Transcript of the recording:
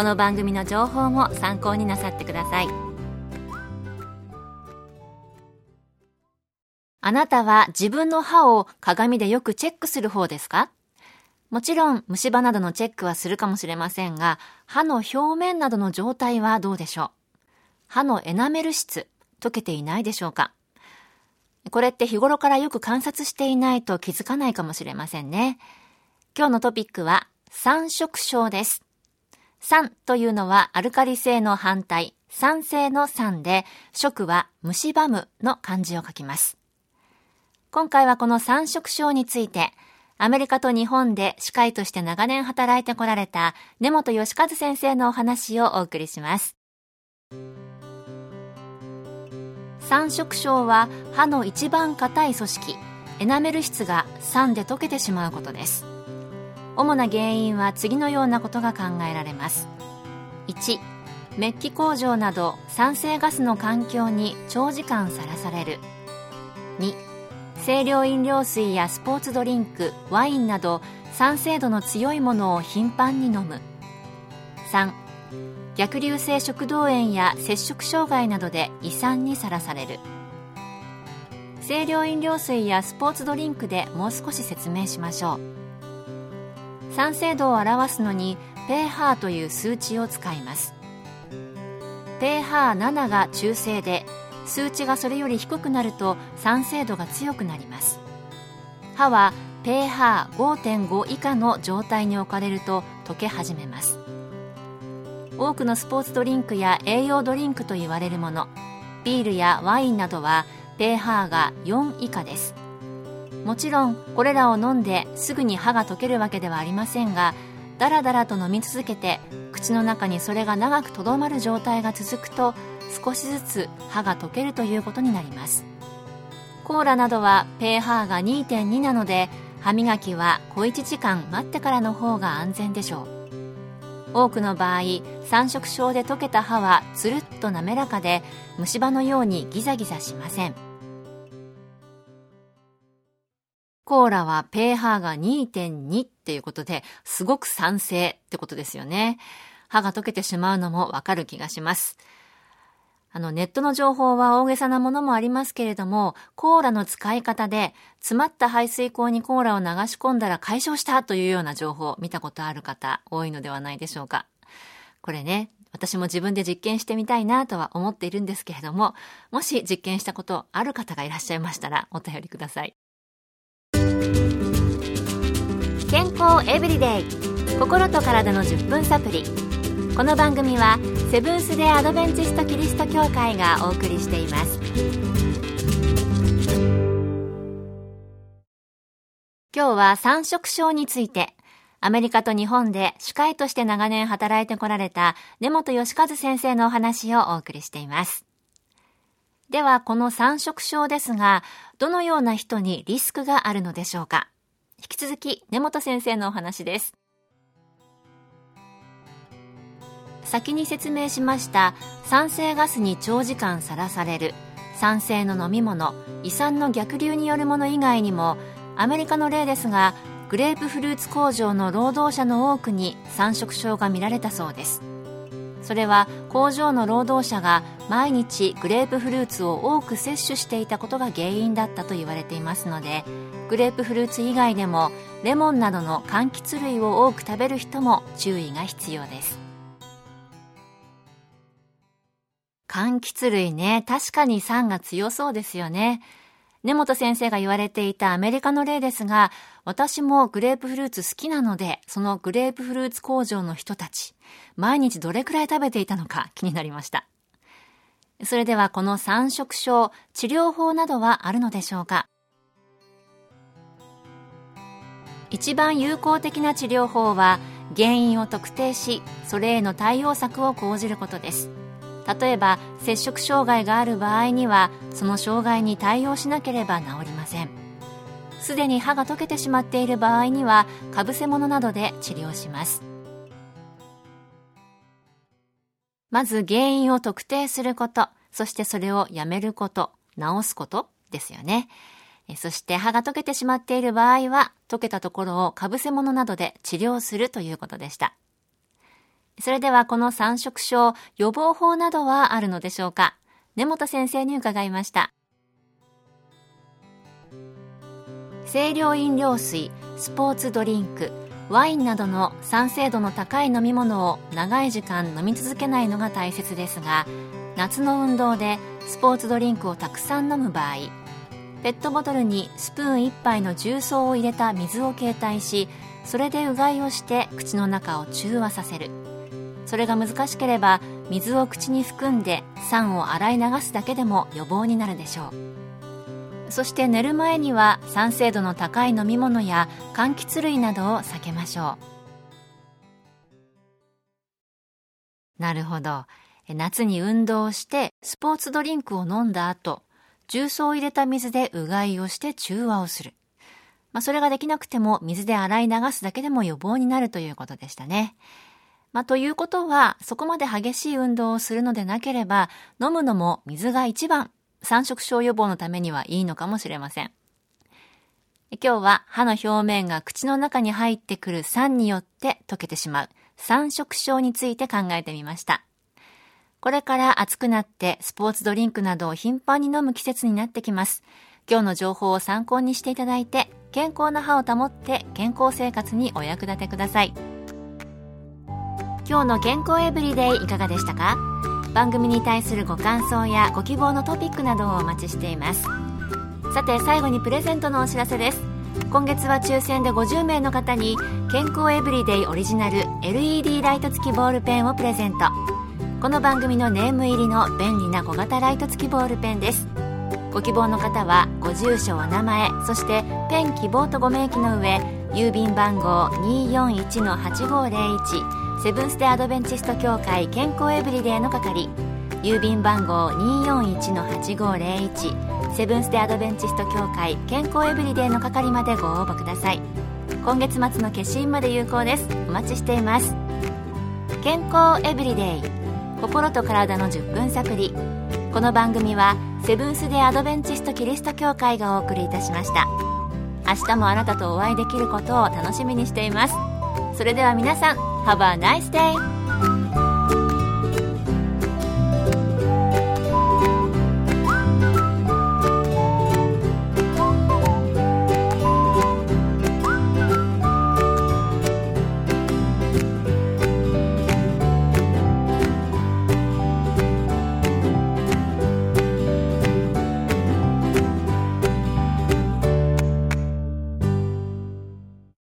この番組の情報も参考になさってくださいあなたは自分の歯を鏡でよくチェックする方ですか？もちろん虫歯などのチェックはするかもしれませんが、歯の表面などの状態はどうでしょう？歯のエナメル質、溶けていないでしょうか？これって日頃からよく観察していないと気づかないかもしれませんね。今日のトピックは酸色症です。酸というのはアルカリ性の反対、酸性の酸で、食は蝕むの漢字を書きます。今回はこの酸色症について、アメリカと日本で歯科医として長年働いてこられた根本義和先生のお話をお送りします。酸色症は歯の一番硬い組織エナメル質が酸で溶けてしまうことです主な原因は次のようなことが考えられます。1メッキ工場など酸性ガスの環境に長時間さらされる。2清涼飲料水やスポーツドリンクワインなど酸性度の強いものを頻繁に飲む。3逆流性食道炎や摂食障害などで胃酸にさらされる。清涼飲料水やスポーツドリンクでもう少し説明しましょう。酸性度を表すのに pH という数値を使います。pH7 が中性で数値がそれより低くなると酸性度が強くなります。歯は pH5.5 以下の状態に置かれると溶け始めます。多くのスポーツドリンクや栄養ドリンクと言われるもの。ビールやワインなどは pH が4以下です。もちろんこれらを飲んですぐに歯が溶けるわけではありませんがだらだらと飲み続けて口の中にそれが長くとどまる状態が続くと少しずつ歯が溶けるということになります。コーラなどは pH が2.2なので歯磨きは小1時間待ってからの方が安全でしょう。多くの場合三色症で溶けた歯はつるっと滑らかで虫歯のようにギザギザしません。コーラは pH が2.2っていうことですごく酸性ってことですよね歯が溶けてしまうのもわかる気がしますあの、ネットの情報は大げさなものもありますけれども、コーラの使い方で、詰まった排水口にコーラを流し込んだら解消したというような情報を見たことある方、多いのではないでしょうか。これね、私も自分で実験してみたいなとは思っているんですけれども、もし実験したことある方がいらっしゃいましたら、お便りください。健康エブリデイ。心と体の10分サプリこの番組はセブンス・デ・アドベンチスト・キリスト教会がお送りしています。今日は三色症についてアメリカと日本で歯科医として長年働いてこられた根本義和先生のお話をお送りしています。ではこの三色症ですがどのような人にリスクがあるのでしょうか？引き続き根本先生のお話です。先に説明しました酸性ガスに長時間さらされる酸性の飲み物胃酸の逆流によるもの以外にもアメリカの例ですがグレープフルーツ工場の労働者の多くに酸色症が見られたそうです。それは工場の労働者が毎日グレープフルーツを多く摂取していたことが原因だったと言われていますのでグレープフルーツ以外でもレモンなどの柑橘類を多く食べる人も注意が必要です柑橘類ね、確かに酸が強そうですよね。根本先生が言われていたアメリカの例ですが、私もグレープフルーツ好きなので、そのグレープフルーツ工場の人たち、毎日どれくらい食べていたのか気になりました。それではこの三色症、治療法などはあるのでしょうか？一番有効的な治療法は原因を特定しそれへの対応策を講じることです例えば摂食障害がある場合にはその障害に対応しなければ治りません。すでに歯が溶けてしまっている場合にはかぶせ物などで治療します。まず原因を特定することそしてそれをやめること治すことですよね。そして歯が溶けてしまっている場合は、溶けたところをかぶせ物などで治療するということでした。それではこの三色症、予防法などはあるのでしょうか？根本先生に伺いました。清涼飲料水、スポーツドリンク、ワインなどの酸性度の高い飲み物を長い時間飲み続けないのが大切ですが夏の運動でスポーツドリンクをたくさん飲む場合ペットボトルにスプーン1杯の重曹を入れた水を携帯しそれでうがいをして口の中を中和させるそれが難しければ水を口に含んで酸を洗い流すだけでも予防になるでしょうそして寝る前には酸性度の高い飲み物や柑橘類などを避けましょうなるほど夏に運動をしてスポーツドリンクを飲んだ後重曹を入れた水でうがいをして中和をする。まあ、それができなくても水で洗い流すだけでも予防になるということでしたね。まあ、ということは、そこまで激しい運動をするのでなければ、飲むのも水が一番、三色症予防のためにはいいのかもしれません。今日は歯の表面が口の中に入ってくる酸によって溶けてしまう三色症について考えてみました。これから暑くなってスポーツドリンクなどを頻繁に飲む季節になってきます。今日の情報を参考にしていただいて、健康な歯を保って健康生活にお役立てください。今日の健康エブリデイいかがでしたか？番組に対するご感想やご希望のトピックなどをお待ちしています。さて最後にプレゼントのお知らせです。今月は抽選で50名の方に健康エブリデイオリジナル LED ライト付きボールペンをプレゼント。この番組のネーム入りの便利な小型ライト付きボールペンですご希望の方はご住所お名前そしてペン希望とご明記の上郵便番号241-8501セブンス・デ・アドベンチスト協会健康エブリデイの係郵便番号241-8501セブンス・デ・アドベンチスト協会健康エブリデイの係までご応募ください。今月末の消印まで有効です。お待ちしています。健康エブリデイ心と体の10分サプリこの番組はセブンス・デ・アドベンチスト・キリスト教会がお送りいたしました。明日もあなたとお会いできることを楽しみにしています。それでは皆さん Have a nice day!